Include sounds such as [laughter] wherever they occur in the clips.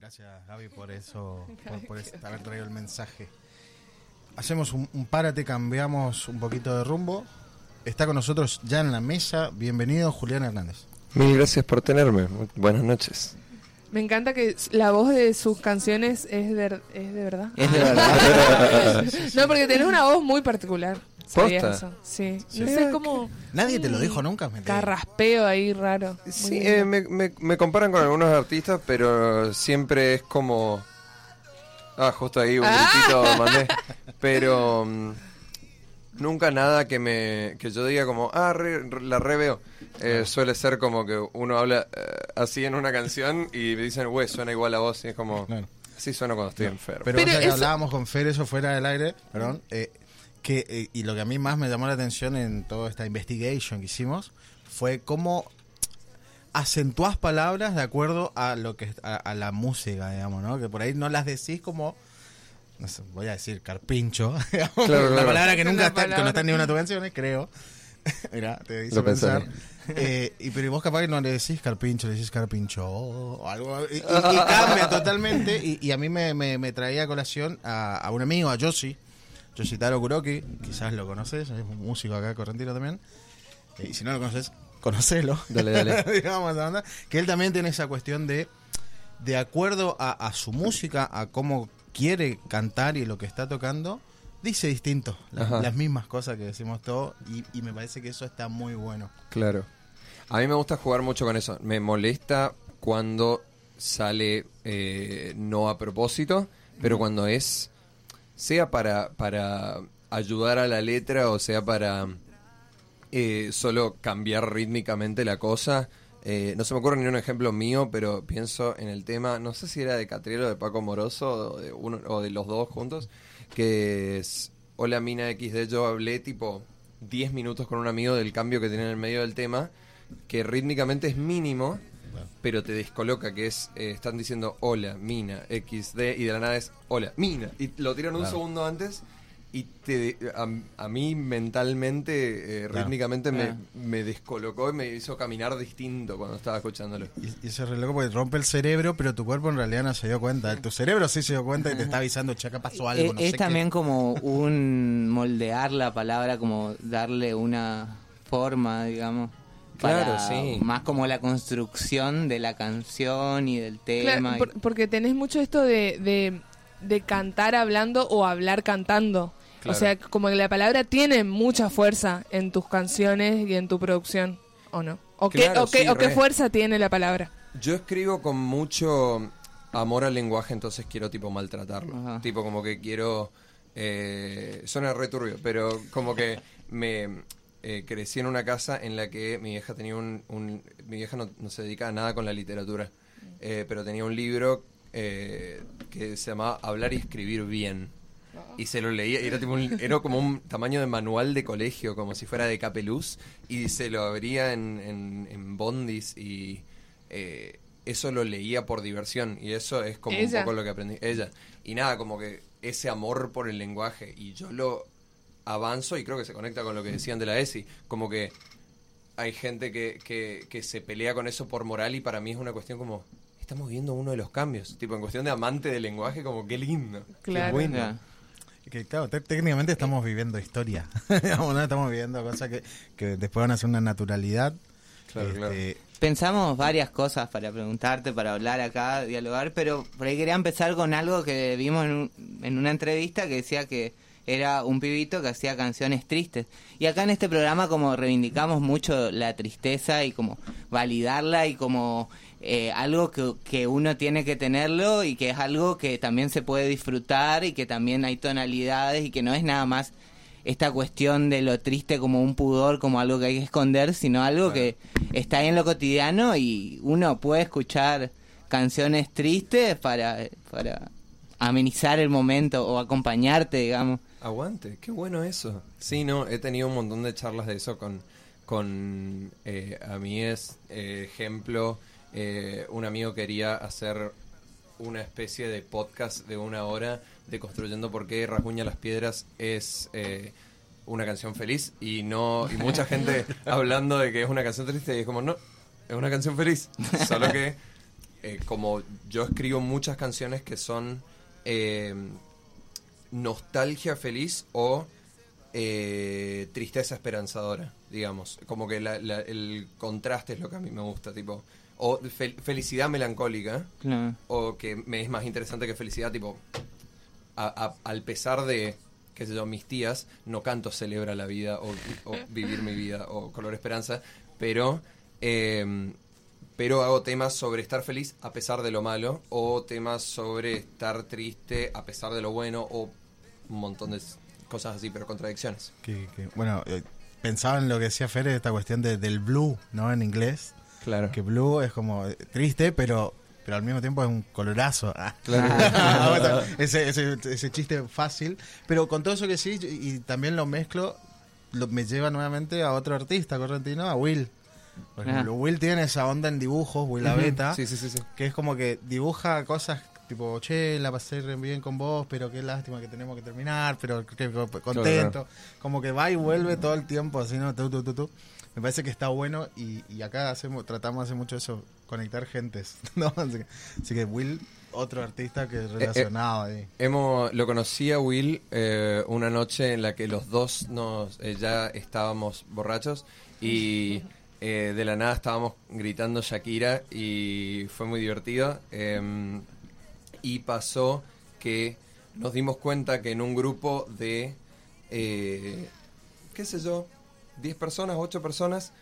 Gracias, Gaby, por [laughs] eso, por, por haber traído el mensaje. Hacemos un, un párate, cambiamos un poquito de rumbo. Está con nosotros ya en la mesa. Bienvenido, Julián Hernández. Mil gracias por tenerme. Buenas noches. Me encanta que la voz de sus canciones es de, es de verdad. Es de verdad. [laughs] [laughs] No, porque tenés una voz muy particular. ¿Sabías ¿Posta? eso? Sí. Sí. No sé cómo. Nadie te lo dijo nunca, me. Carraspeo ahí raro. Sí, eh, me, me- me comparan con algunos artistas, pero siempre es como... Ah, justo ahí un Ah. gritito mandé. [laughs] Pero mm, nunca nada que me que yo diga como, ah, re- re- la reveo. Eh, suele ser como que uno habla eh, así en una canción y me dicen, güey, suena igual a vos. Y es como, Claro. así suena cuando estoy enfermo. Pero, Pero o sea, que eso- hablábamos con Fer eso fuera del aire, perdón, eh, que, eh, y lo que a mí más me llamó la atención en toda esta investigation que hicimos fue cómo acentuás palabras de acuerdo a lo que a, a la música, digamos, ¿no? Que por ahí no las decís como no sé, voy a decir carpincho, [laughs] Claro, la claro. palabra que nunca está, que no está en ninguna de tus canciones, creo. [laughs] Mira, te hizo Lo pensar. Eh, y pero vos capaz que no le decís carpincho, le decís carpincho o algo. Y, y- y [laughs] cambia totalmente. Y, y a mí me, me- me traía a colación a, a un amigo, a Yoshi. Yoshitaro Kuroki, quizás lo conoces, es un músico acá correntino también. Eh, y si no lo conoces, conocelo. Dale, dale. Digamos. Que él también tiene esa cuestión de, de acuerdo a, a su música, a cómo quiere cantar y lo que está tocando, dice distinto. la- las mismas cosas que decimos todos. Y, y me parece que eso está muy bueno. Claro. A mí me gusta jugar mucho con eso. Me molesta cuando sale eh, no a propósito, pero cuando es, sea para, para ayudar a la letra o sea para eh, solo cambiar rítmicamente la cosa. Eh, no se me ocurre ni un ejemplo mío, pero pienso en el tema, no sé si era de Catriel o de Paco Moroso o de, uno, o de los dos juntos, que es Hola Mina XD, yo hablé tipo 10 minutos con un amigo del cambio que tiene en el medio del tema, que rítmicamente es mínimo, pero te descoloca, que es, eh, están diciendo hola, mina, XD, y de la nada es hola, mina, y lo tiran un Claro. segundo antes, y te, a, a mí mentalmente, eh, Claro. rítmicamente, me, Claro. me descolocó y me hizo caminar distinto cuando estaba escuchándolo. Y, y ese re loco porque rompe el cerebro, pero tu cuerpo en realidad no se dio cuenta. Tu cerebro sí se dio cuenta y te está avisando, che, acá pasó algo. es no es sé qué". también como un moldear la palabra, como darle una forma, digamos. Claro, para sí. Más como la construcción de la canción y del Claro, tema. y- por- porque tenés mucho esto de, de, de cantar hablando o hablar cantando. Claro. O sea, como que la palabra tiene mucha fuerza en tus canciones y en tu producción, ¿o no? ¿O, Claro, qué, o, qué, o qué fuerza tiene la palabra? Yo escribo con mucho amor al lenguaje, entonces quiero tipo maltratarlo. Ajá. Tipo como que quiero... Eh, suena re turbio, pero como que me eh, crecí en una casa en la que mi vieja tenía un... un- mi vieja no, no se dedica a nada con la literatura, eh, pero tenía un libro eh, que se llamaba Hablar y Escribir Bien. Y se lo leía, era, tipo un- era como un tamaño de manual de colegio, como si fuera de Capeluz, y se lo abría en, en, en bondis y eh, eso lo leía por diversión, y eso es como Ella. un poco lo que aprendí. Ella. Y nada, como que ese amor por el lenguaje, y yo lo avanzo y creo que se conecta con lo que decían de la ESI, como que hay gente que, que, que se pelea con eso por moral y para mí es una cuestión como, estamos viendo uno de los cambios, tipo en cuestión de amante del lenguaje, como qué lindo, Claro. qué bueno. Que, claro, te- técnicamente estamos viviendo historia. [laughs] Estamos viviendo cosas que, que después van a ser una naturalidad. Claro, claro. Este, Pensamos varias cosas para preguntarte, para hablar acá, dialogar, pero por ahí quería empezar con algo que vimos en, un- en una entrevista que decía que era un pibito que hacía canciones tristes. Y acá en este programa como reivindicamos mucho la tristeza y como validarla y como eh, algo que, que uno tiene que tenerlo y que es algo que también se puede disfrutar y que también hay tonalidades y que no es nada más esta cuestión de lo triste como un pudor, como algo que hay que esconder, sino algo que está ahí en lo cotidiano y uno puede escuchar canciones tristes para, para amenizar el momento o acompañarte, digamos. Aguante, qué bueno eso. Sí, no, he tenido un montón de charlas de eso con, con eh, a mí es eh, ejemplo, eh, un amigo quería hacer una especie de podcast de una hora de construyendo por qué Rasguña las Piedras es eh, una canción feliz y no y mucha gente [laughs] hablando de que es una canción triste y es como no, es una canción feliz, solo que eh, como yo escribo muchas canciones que son eh, nostalgia feliz o tristeza esperanzadora, digamos. Como que la- la- el contraste es lo que a mí me gusta, tipo. O fel- felicidad melancólica, Claro. o que me es más interesante que felicidad, tipo. a- a- al pesar de, qué sé yo, mis tías, no canto celebra la vida o, o vivir mi vida o color esperanza, pero. eh, pero hago temas sobre estar feliz a pesar de lo malo, o temas sobre estar triste a pesar de lo bueno, o un montón de cosas así, pero contradicciones. Que- que- bueno, eh, pensaba en lo que decía Fer, esta cuestión de- del blue, ¿no? En inglés. Claro. Que blue es como eh, triste, pero pero al mismo tiempo es un colorazo. [laughs] Ah. [laughs] Claro. ese, ese, ese chiste fácil. Pero con todo eso que sí, y también lo mezclo, lo, me lleva nuevamente a otro artista correntino, a Will. Por Ah. Will tiene esa onda en dibujos, Will sí, sí, sí. que es como que dibuja cosas tipo, che, la pasé bien con vos, pero qué lástima que tenemos que terminar, pero que- contento. Como que va y vuelve todo el tiempo, así, ¿no? Tú, tú, tú, tú. Me parece que está bueno y, y acá hacemos, tratamos de hacer mucho eso, conectar gentes, [laughs] ¿no? Así que, así que Will, otro artista que es relacionado ahí. Hemos, lo conocí a Will eh, una noche en la que los dos nos eh, ya estábamos borrachos y eh, de la nada estábamos gritando Shakira y fue muy divertido. eh, y pasó que nos dimos cuenta que en un grupo de, eh, qué sé yo, 10 personas, 8 personas,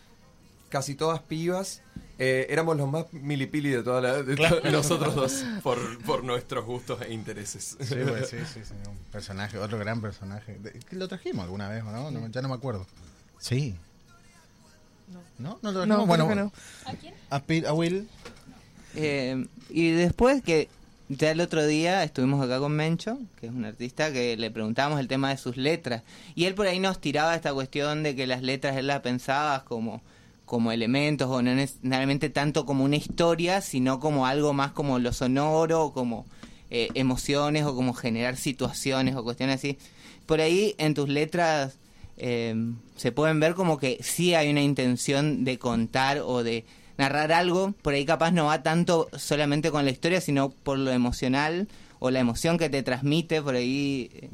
casi todas pibas, eh, éramos los más milipili de toda la, de to- nosotros dos por, por nuestros gustos e intereses. Sí, pues, sí, sí, sí, [laughs] un personaje, otro gran personaje. ¿Lo trajimos alguna vez o no? No, Ya no me acuerdo. Sí. ¿No? ¿No lo trajimos? No, bueno, no. A, Pi- a Will. Eh, y después que ya el otro día estuvimos acá con Mencho, que es un artista, que le preguntábamos el tema de sus letras. Y él por ahí nos tiraba esta cuestión de que las letras él las pensaba como, como elementos o no necesariamente tanto como una historia, sino como algo más como lo sonoro, como eh, emociones o como generar situaciones o cuestiones así. Por ahí en tus letras eh, se pueden ver como que sí hay una intención de contar o de narrar algo, por ahí capaz no va tanto solamente con la historia, sino por lo emocional o la emoción que te transmite, por ahí eh,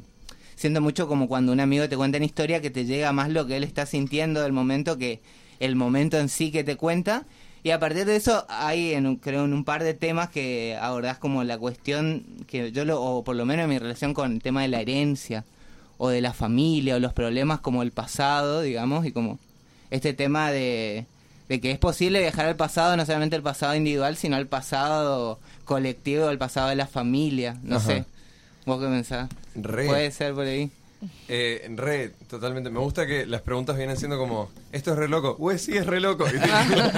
siendo mucho como cuando un amigo te cuenta una historia que te llega más lo que él está sintiendo del momento que el momento en sí que te cuenta. Y a partir de eso hay, en, creo, en un par de temas que abordás como la cuestión que yo, lo, o por lo menos en mi relación con el tema de la herencia, o de la familia, o los problemas como el pasado, digamos, y como este tema de, de que es posible viajar al pasado, no solamente el pasado individual, sino al pasado colectivo, al pasado de la familia, no Ajá. sé. ¿Vos qué pensás? Re. Puede ser por ahí. Eh, re, totalmente. Me gusta que las preguntas vienen siendo como, esto es re loco. Uy, sí, es re loco. [laughs]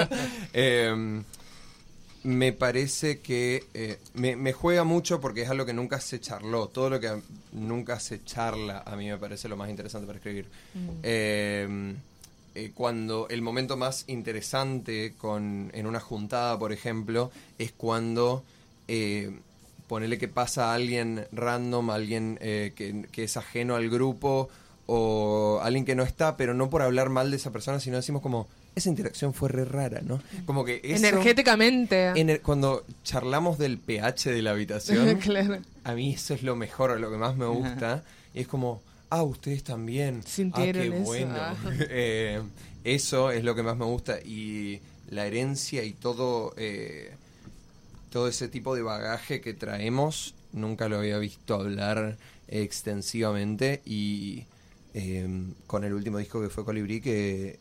[laughs] Eh, me parece que eh, me, me juega mucho porque es algo que nunca se charló. Todo lo que nunca se charla a mí me parece lo más interesante para escribir. Eh, eh, cuando el momento más interesante con, en una juntada, por ejemplo, es cuando eh, ponele que pasa a alguien random, alguien eh, que, que es ajeno al grupo o alguien que no está, pero no por hablar mal de esa persona, sino decimos como, esa interacción fue re rara, ¿no? Como que eso, Energéticamente. cuando charlamos del pH de la habitación, [laughs] claro. a mí eso es lo mejor, lo que más me gusta. Y es como, ah, ustedes también. Sintieron ah, qué eso, bueno. ah. [laughs] Eh, eso es lo que más me gusta. Y la herencia y todo, eh, todo ese tipo de bagaje que traemos, nunca lo había visto hablar extensivamente. Y eh, con el último disco que fue Colibrí, que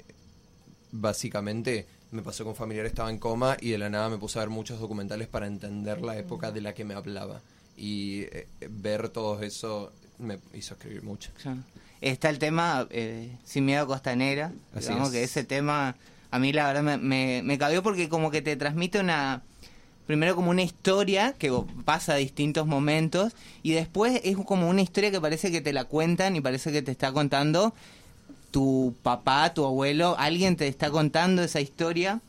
básicamente me pasó con familiar estaba en coma y de la nada me puse a ver muchos documentales para entender la época de la que me hablaba y eh, ver todo eso me hizo escribir mucho Claro. Está el tema eh, Sin Miedo Costanera, Así digamos es. que ese tema a mí la verdad me, me, me cabió porque como que te transmite una, primero como una historia que pasa a distintos momentos y después es como una historia que parece que te la cuentan y parece que te está contando tu papá, tu abuelo, alguien te está contando esa historia.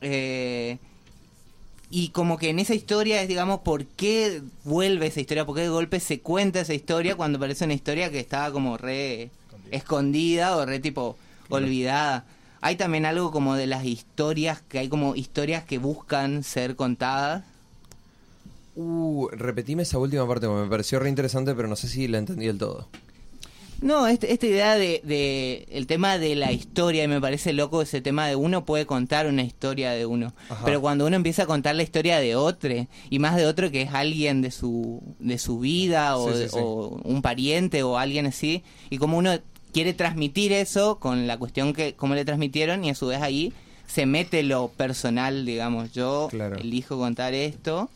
Eh, y como que en esa historia es, digamos, por qué vuelve esa historia, por qué de golpe se cuenta esa historia cuando parece una historia que estaba como re escondida o re tipo olvidada. hay también algo como de las historias, que hay como historias que buscan ser contadas. Uh, repetime esa última parte, porque me pareció re interesante, pero no sé si la entendí del todo. No, este- esta idea de, de el tema de la historia, y me parece loco ese tema de uno puede contar una historia de uno, Ajá. pero cuando uno empieza a contar la historia de otro, y más de otro que es alguien de su, de su vida, o, Sí, sí, de- sí. o un pariente, o alguien así, y como uno quiere transmitir eso con la cuestión que, cómo le transmitieron, y a su vez ahí se mete lo personal, digamos, yo Claro. elijo contar esto.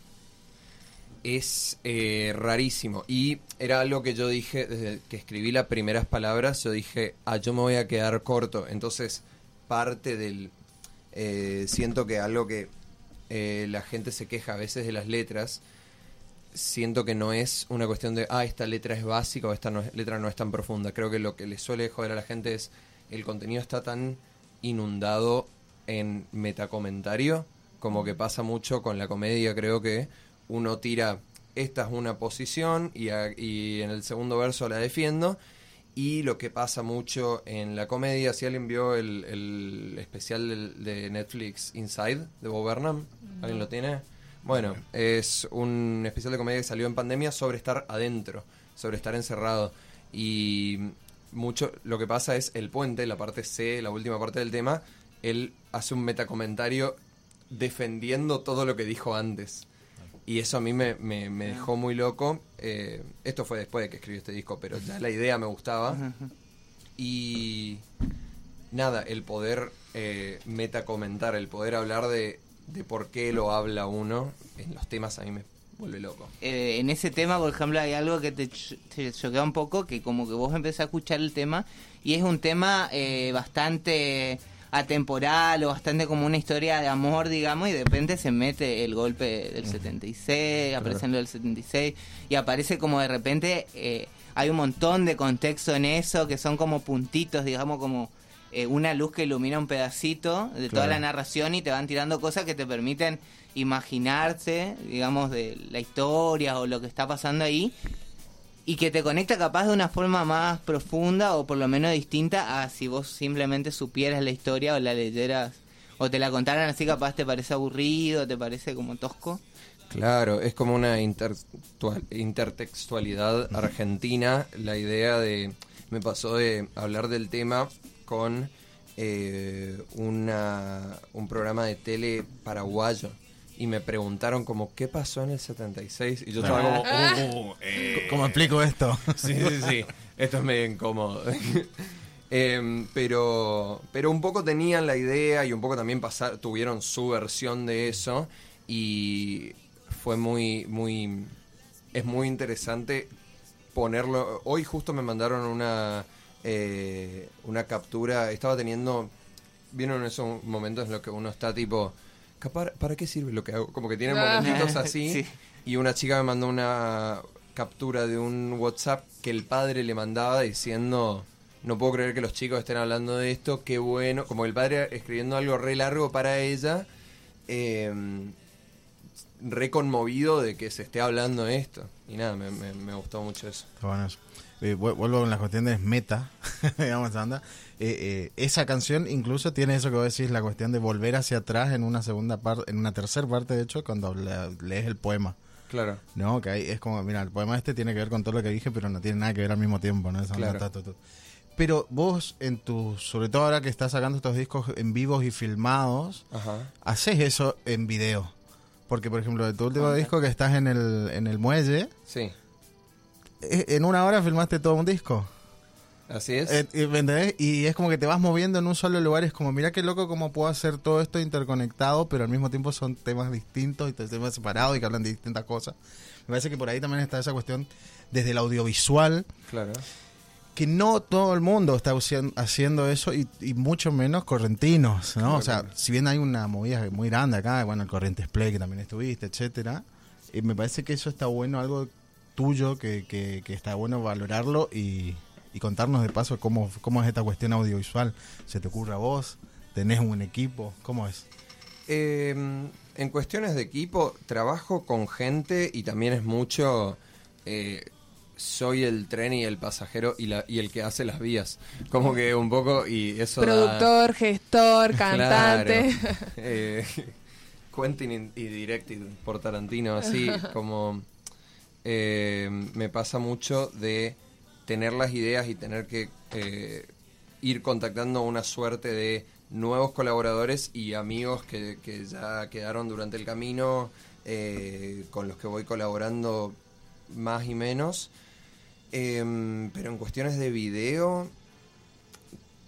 Es eh, rarísimo. Y era algo que yo dije desde que escribí las primeras palabras. Yo dije, ah, yo me voy a quedar corto. Entonces, parte del. eh, siento que algo que eh, la gente se queja a veces de las letras. Siento que no es una cuestión de, ah, esta letra es básica o esta letra no es tan profunda. Creo que lo que le suele joder a la gente es el contenido está tan inundado en metacomentario, como que pasa mucho con la comedia, creo que uno tira, esta es una posición y, a- y en el segundo verso la defiendo. Y lo que pasa mucho en la comedia, si alguien vio el, el especial del- de Netflix Inside de Bob Burnham, ¿alguien lo tiene? Bueno, es un especial de comedia que salió en pandemia sobre estar adentro, sobre estar encerrado. Y mucho lo que pasa es el puente, la parte C, la última parte del tema, él hace un metacomentario defendiendo todo lo que dijo antes. Y eso a mí me, me- me dejó muy loco. Eh, esto fue después de que escribí este disco, pero ya la idea me gustaba. Y nada, el poder eh, metacomentar, el poder hablar de, de por qué lo habla uno en los temas a mí me vuelve loco. eh, en ese tema, por ejemplo, hay algo que te, te choquea un poco, que como que vos empezás a escuchar el tema y es un tema eh, bastante atemporal o bastante como una historia de amor, digamos, y de repente se mete el golpe del 76, aparece en lo del 76 y aparece como de repente eh, hay un montón de contexto en eso que son como puntitos, digamos, como eh, una luz que ilumina un pedacito de toda la narración y te van tirando cosas que te permiten imaginarse, digamos, de la historia o lo que está pasando ahí y que te conecta capaz de una forma más profunda o por lo menos distinta a si vos simplemente supieras la historia o la leyeras o te la contaran así capaz te parece aburrido, te parece como tosco. Claro, es como una intertextual- intertextualidad argentina. La idea de. Me pasó de hablar del tema con eh, una, un programa de tele paraguayo. Y me preguntaron como, ¿qué pasó en el 76? Y yo estaba como, "Uh, uh, [laughs] eh, ¿Cómo explico esto? [laughs] Sí, sí, sí. Esto es medio incómodo. [laughs] Em, pero, pero un poco tenían la idea y un poco también pasar, tuvieron su versión de eso y fue muy, muy, es muy interesante ponerlo. Hoy justo me mandaron una, eh, una captura. Estaba teniendo, vieron esos momentos en los que uno está tipo, "Capar- ¿para qué sirve lo que hago? Como que tienen Ah. momentitos [laughs] así. Sí. Y una chica me mandó una captura de un WhatsApp que el padre le mandaba diciendo, no puedo creer que los chicos estén hablando de esto, qué bueno, como el padre escribiendo algo re largo para ella, eh, re conmovido de que se esté hablando de esto. Y nada, me, me- me gustó mucho eso. Está bueno eso. Eh, vu- vuelvo con las cuestiones meta, [laughs] digamos, anda. Eh, eh, esa canción incluso tiene eso que vos decís, la cuestión de volver hacia atrás en una segunda parte, en una tercera parte, de hecho, cuando la- lees el poema. Claro. No, que ahí es como, mira, el poema este tiene que ver con todo lo que dije, pero no tiene nada que ver al mismo tiempo, ¿no? Esa onda, Claro. ta, ta, ta. Pero vos, en tu, sobre todo ahora que estás sacando estos discos en vivos y filmados, Ajá. haces eso en video. Porque, por ejemplo, de tu último disco que estás en el, en el muelle, Sí. Eh, en una hora filmaste todo un disco. Así es. Eh, ¿me entendés? Y es como que te vas moviendo en un solo lugar. Es como, mira qué loco cómo puedo hacer todo esto interconectado, pero al mismo tiempo son temas distintos y temas separados y que hablan de distintas cosas. Me parece que por ahí también está esa cuestión desde el audiovisual, claro. que no todo el mundo está haciendo- eso y, y mucho menos correntinos, ¿no? O sea, si bien hay una movida muy grande acá, bueno, el Corrientes Play que también estuviste, etcétera, eh, me parece que eso está bueno, algo tuyo que, que, que está bueno valorarlo y, y contarnos de paso cómo, cómo es esta cuestión audiovisual. ¿Se te ocurre a vos? ¿Tenés un equipo? ¿Cómo es? Eh, en cuestiones de equipo, trabajo con gente y también es mucho. eh, soy el tren y el pasajero y, la, y el que hace las vías. Como que un poco, y eso da- Productor, gestor, [laughs] cantante. Claro. Eh, [laughs] Quentin y directed por Tarantino, así [laughs] como eh, me pasa mucho de tener las ideas y tener que eh, ir contactando una suerte de nuevos colaboradores y amigos que, que ya quedaron durante el camino, eh, con los que voy colaborando más y menos. Em, pero en cuestiones de video,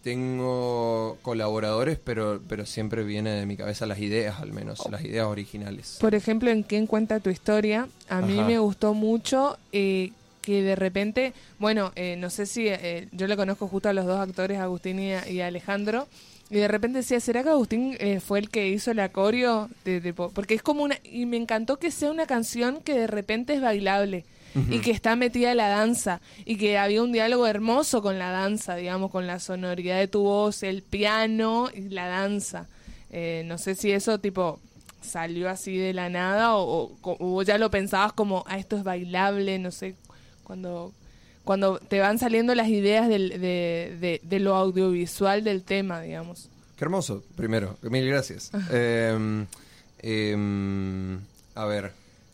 tengo colaboradores, pero, pero siempre viene de mi cabeza las ideas, al menos, las ideas originales. Por ejemplo, en quién cuenta tu historia, a mí Ajá. me gustó mucho eh, que de repente, bueno, eh, no sé si eh, yo le conozco justo a los dos actores, Agustín y, a- y a Alejandro, y de repente decía, ¿será que Agustín eh, fue el que hizo la coreo? De, de po- porque es como una, y me encantó que sea una canción que de repente es bailable. Y que está metida en la danza. Y que había un diálogo hermoso con la danza, digamos, con la sonoridad de tu voz, el piano y la danza. Eh, no sé si eso, tipo, salió así de la nada o, o, ya lo pensabas como, ah, esto es bailable, no sé, cuando, cuando te van saliendo las ideas del, de, de, de lo audiovisual del tema, digamos. Qué hermoso, primero. Mil gracias. [laughs] Em, a ver,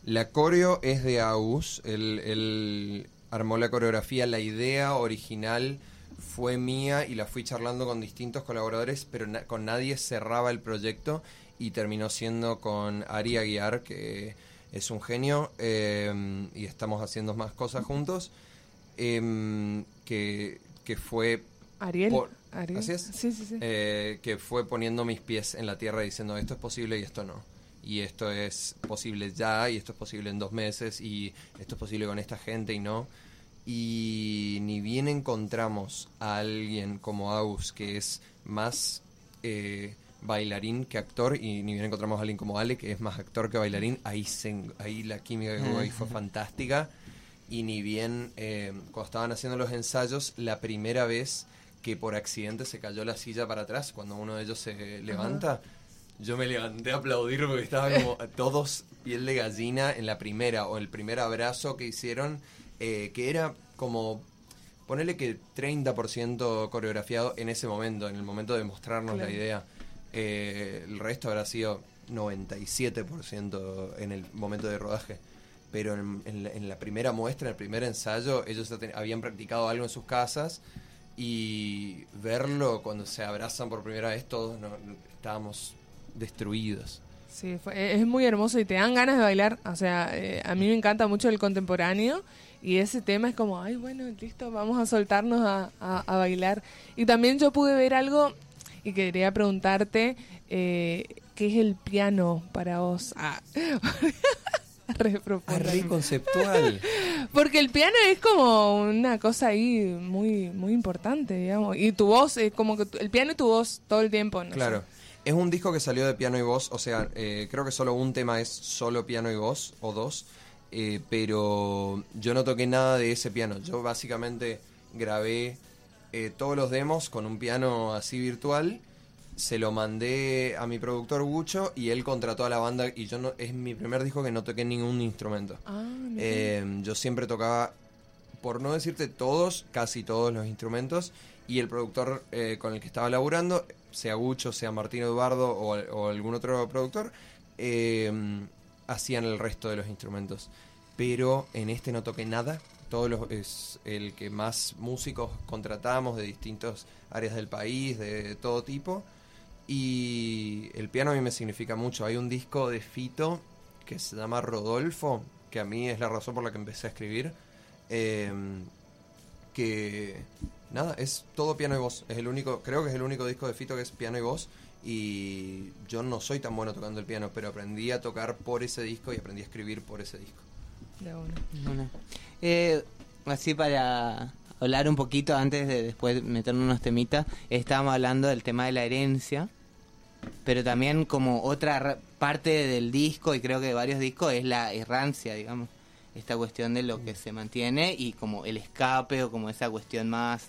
la coreo es de Agus. Él, él armó la coreografía. La idea original fue mía y la fui charlando con distintos colaboradores, pero na- con nadie cerraba el proyecto y terminó siendo con Ari Aguiar, que es un genio, em, y estamos haciendo más cosas juntos, em, que, que fue Ariel. Por- Ariel. ¿Así es? Sí, sí, sí. eh, que fue poniendo mis pies en la tierra diciendo esto es posible y esto no. Y esto es posible ya y esto es posible en dos meses y esto es posible con esta gente y no. Y ni bien encontramos a alguien como Agus que es más eh, bailarín que actor y ni bien encontramos a alguien como Ale que es más actor que bailarín, ahí, se ahí la química que hubo ahí fue fantástica. Y ni bien eh, cuando estaban haciendo los ensayos, la primera vez que por accidente se cayó la silla para atrás, cuando uno de ellos se levanta, yo me levanté a aplaudir porque estaba como [laughs] todos piel de gallina en la primera o el primer abrazo que hicieron, eh, que era como ponerle que 30% coreografiado en ese momento, en el momento de mostrarnos Claro. la idea. Eh, el resto habrá sido 97% en el momento de rodaje. Pero en, en la, en la primera muestra, en el primer ensayo, ellos habían practicado algo en sus casas y verlo cuando se abrazan por primera vez, todos no- estábamos destruidos. Sí, fue- es muy hermoso y te dan ganas de bailar. O sea, eh, a mí me encanta mucho el contemporáneo y ese tema es como, ay, bueno, listo, vamos a soltarnos a, a- a bailar. Y también yo pude ver algo y quería preguntarte, eh, ¿qué es el piano para vos? Ah. [laughs] Re conceptual. [laughs] Porque el piano es como una cosa ahí muy muy importante, digamos. Y tu voz, es como que tu- el piano y tu voz todo el tiempo, ¿no? Claro. Es un disco que salió de piano y voz, o sea, eh, creo que solo un tema es solo piano y voz, o dos, eh, pero yo no toqué nada de ese piano. Yo básicamente grabé eh, todos los demos con un piano así virtual, se lo mandé a mi productor Gucho y él contrató a la banda y yo no, es mi primer disco que no toqué ningún instrumento. Ah. Eh, yo siempre tocaba, por no decirte todos, casi todos los instrumentos, y el productor eh, con el que estaba laburando, sea Gucho, sea Martín Eduardo o, algún otro productor, eh, hacían el resto de los instrumentos. Pero en este no toqué nada. Todos es el que más músicos contratamos de distintas áreas del país, de todo tipo. Y el piano a mí me significa mucho. Hay un disco de Fito que se llama Rodolfo, que a mí es la razón por la que empecé a escribir. eh, que nada, es todo piano y voz. Es el único, creo que es el único disco de Fito que es piano y voz. Y yo no soy tan bueno tocando el piano, pero aprendí a tocar por ese disco y aprendí a escribir por ese disco. De una. Bueno. Eh, así para hablar un poquito antes de después meternos unos temitas, estábamos hablando del tema de la herencia, pero también como otra ra- parte del disco, y creo que de varios discos, es la errancia, digamos. Esta cuestión de lo que se mantiene y como el escape o como esa cuestión más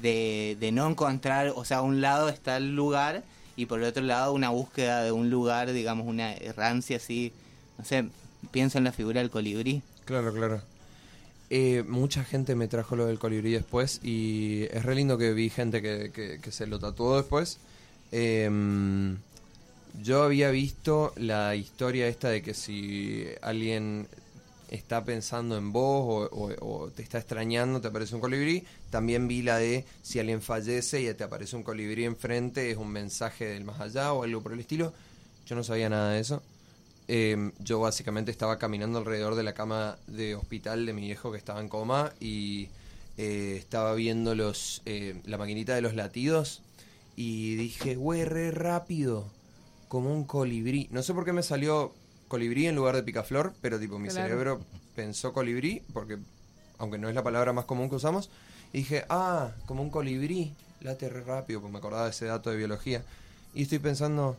de, no encontrar, o sea, a un lado está el lugar y por el otro lado una búsqueda de un lugar, digamos, una errancia así, no sé, pienso en la figura del colibrí. Claro, claro. Eh, mucha gente me trajo lo del colibrí después y es re lindo que vi gente que, que- que se lo tatuó después. Em, yo había visto la historia esta de que si alguien está pensando en vos o, te está extrañando, te aparece un colibrí. También vi la de si alguien fallece y te aparece un colibrí enfrente, es un mensaje del más allá o algo por el estilo. Yo no sabía nada de eso. Eh, yo básicamente estaba caminando alrededor de la cama de hospital de mi viejo que estaba en coma y eh, estaba viendo los eh, la maquinita de los latidos y dije, güey, re rápido, como un colibrí. No sé por qué me salió colibrí en lugar de picaflor, pero tipo mi Claro. cerebro pensó colibrí, porque aunque no es la palabra más común que usamos, y dije, ah, como un colibrí, late re rápido, porque me acordaba de ese dato de biología. Y estoy pensando,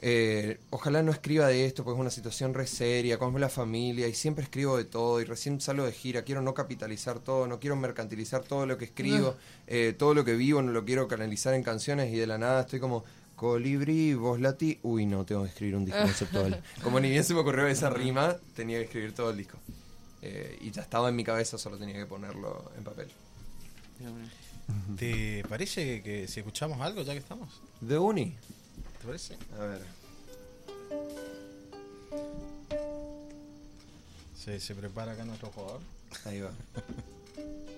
eh, ojalá no escriba de esto, porque es una situación re seria, como es la familia, y siempre escribo de todo, y recién salgo de gira, quiero no capitalizar todo, no quiero mercantilizar todo lo que escribo, eh, todo lo que vivo no lo quiero canalizar en canciones, y de la nada estoy como, colibrí, voz lati, uy no, tengo que escribir un disco conceptual. [laughs] Como ni bien se me ocurrió esa rima, tenía que escribir todo el disco. Eh, y ya estaba en mi cabeza, solo tenía que ponerlo en papel. ¿Te parece que si escuchamos algo ya que estamos? ¿De Uni? ¿Te parece? A ver. Se, se prepara acá nuestro jugador. Ahí va. [laughs]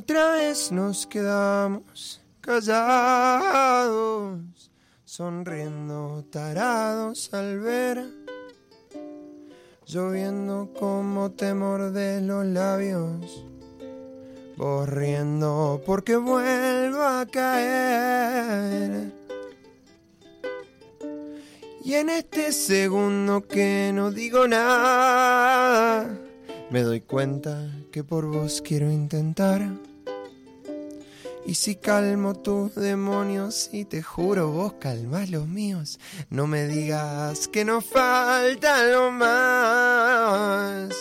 Otra vez nos quedamos callados, sonriendo tarados al ver, lloviendo como temor de los labios vos riendo porque vuelvo a caer. Y en este segundo que no digo nada, me doy cuenta que por vos quiero intentar. Y si calmo tus demonios y te juro vos calmas los míos, no me digas que nos falta lo más.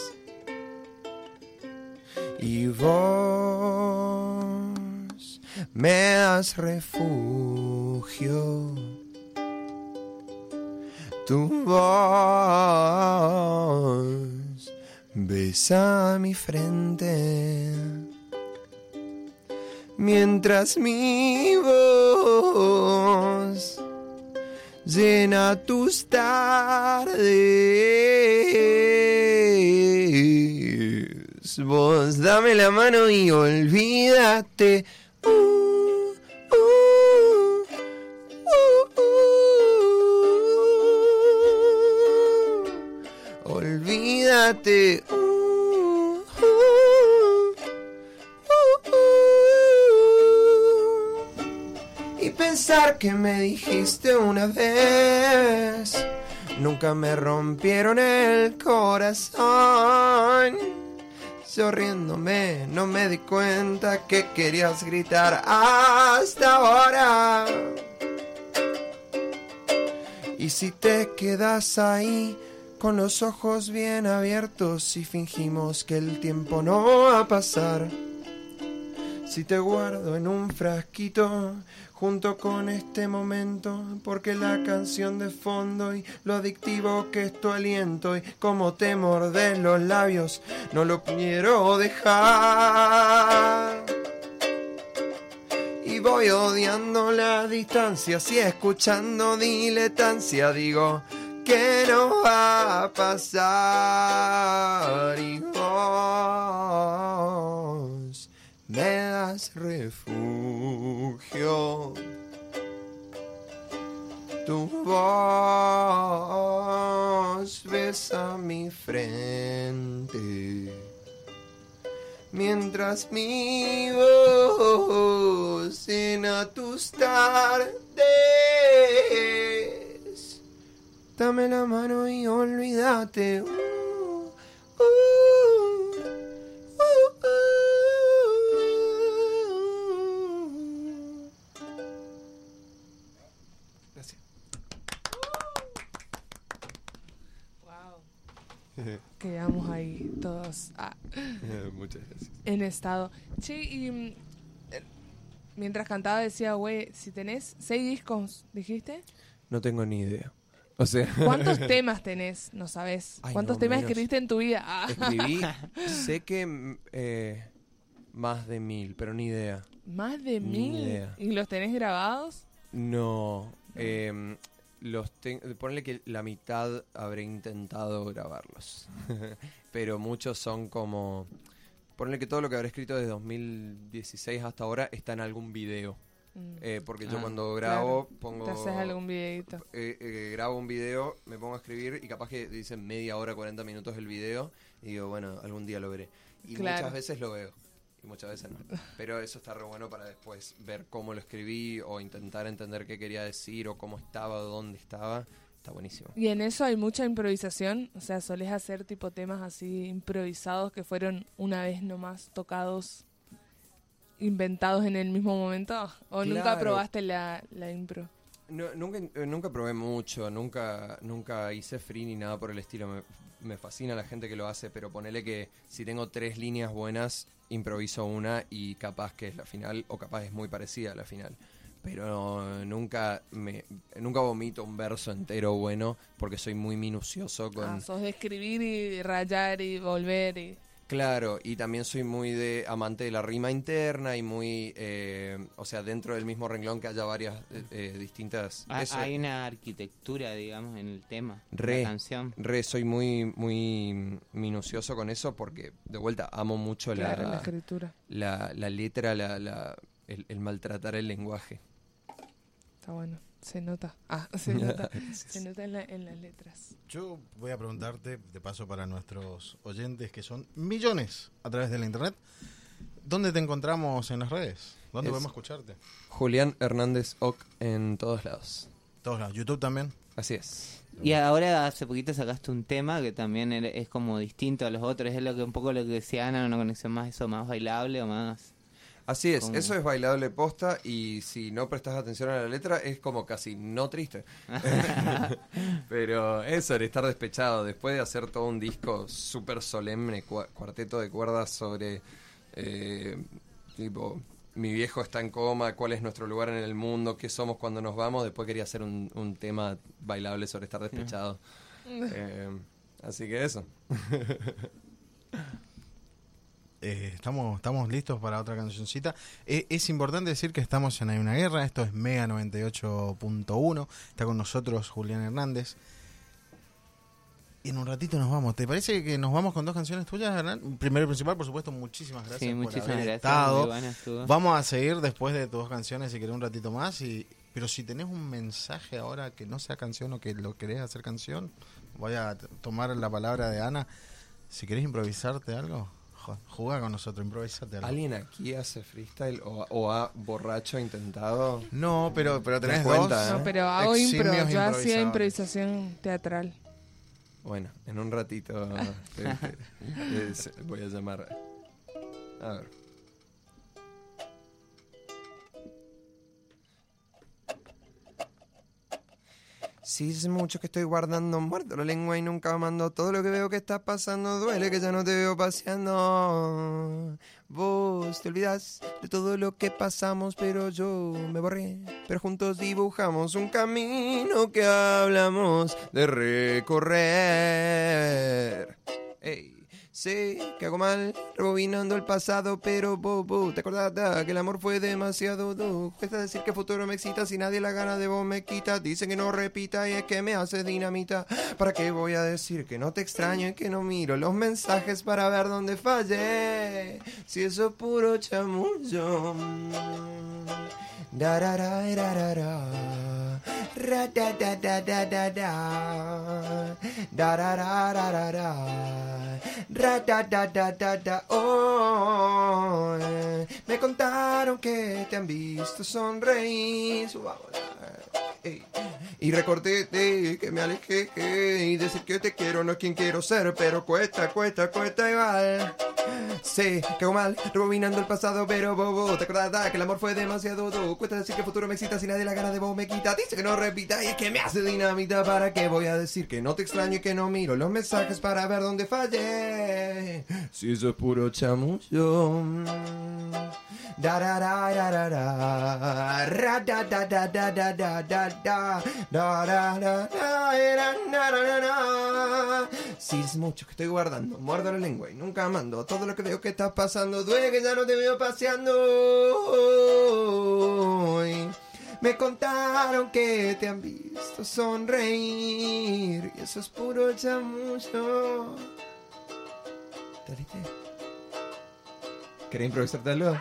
Y vos me das refugio. Tu voz besa mi frente. Mientras mi voz llena tus tardes. Vos dame la mano y olvídate. Uh, uh, uh, uh. Olvídate. Pensar que me dijiste una vez, nunca me rompieron el corazón. Yo riéndome, no me di cuenta que querías gritar hasta ahora. Y si te quedas ahí con los ojos bien abiertos y fingimos que el tiempo no va a pasar. Si te guardo en un frasquito junto con este momento, porque la canción de fondo y lo adictivo que es tu aliento y como te mordes los labios, no lo quiero dejar. Y voy odiando la distancia, si escuchando diletancia digo que no va a pasar y vos me refugio. Tu voz besa mi frente. Mientras mi voz llena tus tardes. Dame la mano y olvídate. Uh, uh, Quedamos ahí todos ah, [laughs] Muchas gracias. en estado. Che, y mm, eh, mientras cantaba decía, güey, si tenés seis discos, dijiste, No tengo ni idea. O sea, [laughs] ¿cuántos temas tenés? No sabes. Ay, ¿Cuántos no, temas menos. escribiste en tu vida? Ah, escribí, [laughs] sé que mm, eh, más de mil, pero ni idea. más de Ni mil. idea. ¿Y los tenés grabados? No, eh, los ponle que la mitad habré intentado grabarlos, [laughs] pero muchos son como, ponle que todo lo que habré escrito desde 2016 hasta ahora está en algún video, Mm. Eh, porque yo Ah, cuando grabo pongo, ¿Te haces algún videito? eh, eh, grabo un video, me pongo a escribir y capaz que dicen media hora, 40 minutos el video y digo, bueno, algún día lo veré. Y Claro. muchas veces lo veo y muchas veces no. Pero eso está re bueno para después ver cómo lo escribí o intentar entender qué quería decir o cómo estaba o dónde estaba. Está buenísimo. Y en eso hay mucha improvisación, o sea, solés hacer tipo temas así improvisados que fueron una vez nomás tocados, inventados en el mismo momento, o nunca probaste la, la impro. No, nunca, eh, nunca probé mucho, nunca, nunca hice free ni nada por el estilo. Me, me fascina la gente que lo hace, pero ponele que si tengo tres líneas buenas, improviso una y capaz que es la final, o capaz es muy parecida a la final. Pero nunca me nunca vomito un verso entero bueno porque soy muy minucioso con Ah, sos de escribir y rayar y volver y... Claro, y también soy muy de amante de la rima interna y muy, eh, o sea, dentro del mismo renglón que haya varias eh, eh, distintas. Ah, eso. Hay una arquitectura, digamos, en el tema, Re, la canción. re, soy muy, muy minucioso con eso porque, de vuelta, amo mucho Claro, la la, escritura. la, la letra, la, la, el, el maltratar el lenguaje. Está bueno. Se nota. Ah, [laughs] se nota. [laughs] se nota en, la- en las letras. Yo voy a preguntarte, de paso para nuestros oyentes, que son millones a través de la internet, ¿dónde te encontramos en las redes? ¿Dónde Es- podemos escucharte? Julián Hernández Oc en todos lados. Todos lados, YouTube también. Así es. Y ahora hace poquito sacaste un tema que también es como distinto a los otros, es lo que un poco lo que decía Ana, una conexión más eso, más bailable o más... Así es, eso es bailable posta y si no prestas atención a la letra es como casi no triste. [laughs] Pero eso, el estar despechado, después de hacer todo un disco súper solemne, cua- cuarteto de cuerdas sobre, eh, tipo, mi viejo está en coma, cuál es nuestro lugar en el mundo, qué somos cuando nos vamos, después quería hacer un, un tema bailable sobre estar despechado. [laughs] Eh, así que eso. [laughs] Eh, estamos, estamos listos para otra cancioncita. Eh, es importante decir que estamos en Hay una guerra. Esto es Mega 98.1. Está con nosotros Julián Hernández. Y en un ratito nos vamos. ¿Te parece que nos vamos con dos canciones tuyas, Hernán? Primero y principal, por supuesto, muchísimas gracias sí, por muchísimas haber gracias. estado. Vamos a seguir después de tus dos canciones si querés un ratito más. Y, pero si tenés un mensaje ahora que no sea canción o que lo querés hacer canción, voy a tomar la palabra de Ana. Si querés improvisarte algo, jugá con nosotros, improvisate algo. ¿Alguien aquí hace freestyle o, o ha borracho intentado? No, pero, pero ¿Te tenés cuenta, dos. eh? No, pero hago impro. Yo hacía improvisación teatral. Bueno, en un ratito te- te- te- voy a llamar. A ver. Sí, es mucho que estoy guardando muerto la lengua y nunca mando todo lo que veo que está pasando. Duele que ya no te veo paseando. Vos te olvidas de todo lo que pasamos, pero yo me borré. Pero juntos dibujamos un camino que hablamos de recorrer. Sé que hago mal rebobinando el pasado, pero bobo, te acordás que el amor fue demasiado duro. Cuesta decir que el futuro me excita si nadie la gana de vos me quita. Dicen que no repita y es que me hace dinamita. ¿Para qué voy a decir que no te extraño y que no miro los mensajes para ver dónde fallé? Si eso es puro chamullo. Da, da, da, da, da, da, da. Da, da, da, da, da, da. Eh. Me contaron que te han visto sonreír. Subamos. Ey. Y recordé que me alejé y decir que te quiero no es quien quiero ser, pero cuesta, cuesta, cuesta igual. Sé que hago mal, rebobinando el pasado, pero bobo, te acordás que el amor fue demasiado duro. Cuesta decir que el futuro me excita si nadie la gana de vos me quita. Dice que no repita y es que me hace dinamita. ¿Para qué voy a decir que no te extraño y que no miro los mensajes para ver dónde fallé? Si eso es puro chamullo. Da da da da da da. Ra da da da da da da da da. Da da da da. Sí, es mucho que estoy guardando. Muerdo la lengua y nunca mando. Todo lo que veo que está pasando. Duele que ya no te veo paseando. Me contaron que te han visto sonreír. Y eso es puro chamullo. ¿Estás ¿Querés improvisar algo?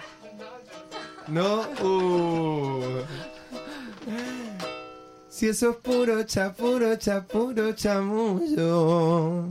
No. Uh. Si eso es puro cha, puro cha, puro chamullo.